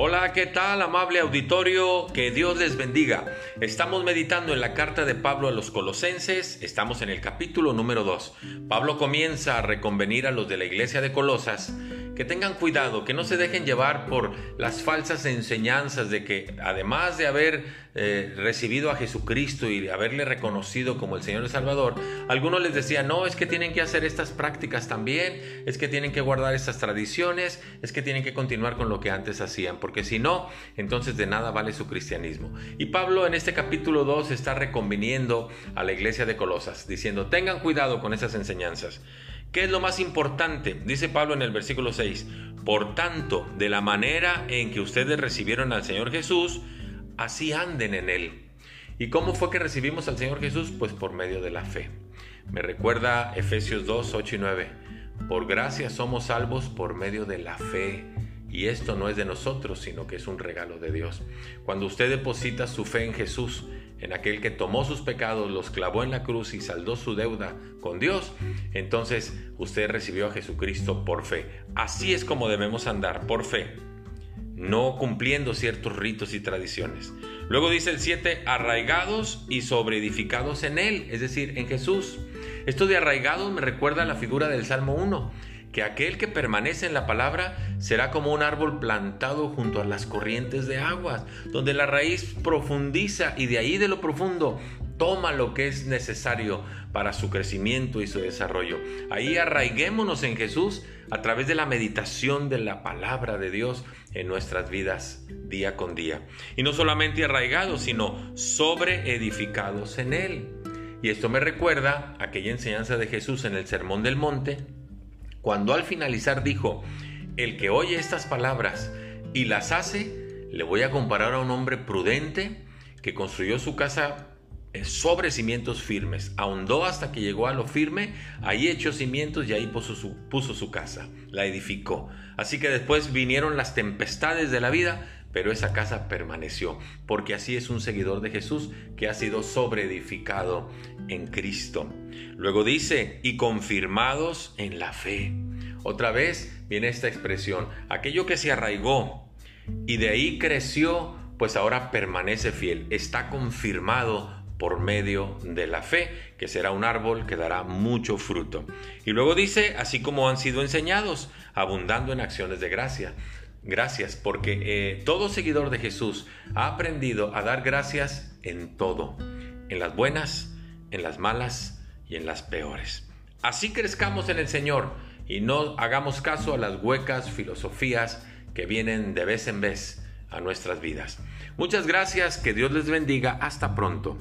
Hola, ¿qué tal amable auditorio? Que Dios les bendiga. Estamos meditando en la carta de Pablo a los colosenses, estamos en el capítulo número 2. Pablo comienza a reconvenir a los de la iglesia de Colosas que tengan cuidado, que no se dejen llevar por las falsas enseñanzas de que además de haber eh, recibido a Jesucristo y de haberle reconocido como el Señor y Salvador, algunos les decían, no, es que tienen que hacer estas prácticas también, es que tienen que guardar estas tradiciones, es que tienen que continuar con lo que antes hacían, porque si no, entonces de nada vale su cristianismo. Y Pablo en este capítulo 2 está reconviniendo a la iglesia de Colosas, diciendo, tengan cuidado con esas enseñanzas. ¿Qué es lo más importante? Dice Pablo en el versículo 6. Por tanto, de la manera en que ustedes recibieron al Señor Jesús, así anden en Él. ¿Y cómo fue que recibimos al Señor Jesús? Pues por medio de la fe. Me recuerda Efesios 2, 8 y 9. Por gracia somos salvos por medio de la fe. Y esto no es de nosotros, sino que es un regalo de Dios. Cuando usted deposita su fe en Jesús, en aquel que tomó sus pecados, los clavó en la cruz y saldó su deuda con Dios, entonces usted recibió a Jesucristo por fe. Así es como debemos andar, por fe, no cumpliendo ciertos ritos y tradiciones. Luego dice el 7, arraigados y sobreedificados en Él, es decir, en Jesús. Esto de arraigados me recuerda a la figura del Salmo 1 que aquel que permanece en la palabra será como un árbol plantado junto a las corrientes de aguas, donde la raíz profundiza y de ahí de lo profundo toma lo que es necesario para su crecimiento y su desarrollo. Ahí arraiguémonos en Jesús a través de la meditación de la palabra de Dios en nuestras vidas día con día. Y no solamente arraigados, sino sobreedificados en Él. Y esto me recuerda aquella enseñanza de Jesús en el Sermón del Monte, cuando al finalizar dijo, el que oye estas palabras y las hace, le voy a comparar a un hombre prudente que construyó su casa sobre cimientos firmes, ahondó hasta que llegó a lo firme, ahí echó cimientos y ahí puso su, puso su casa, la edificó. Así que después vinieron las tempestades de la vida, pero esa casa permaneció, porque así es un seguidor de Jesús que ha sido sobreedificado en Cristo. Luego dice, y confirmados en la fe. Otra vez viene esta expresión, aquello que se arraigó y de ahí creció, pues ahora permanece fiel, está confirmado por medio de la fe, que será un árbol que dará mucho fruto. Y luego dice, así como han sido enseñados, abundando en acciones de gracia. Gracias, porque eh, todo seguidor de Jesús ha aprendido a dar gracias en todo, en las buenas, en las malas y en las peores. Así crezcamos en el Señor y no hagamos caso a las huecas filosofías que vienen de vez en vez a nuestras vidas. Muchas gracias, que Dios les bendiga, hasta pronto.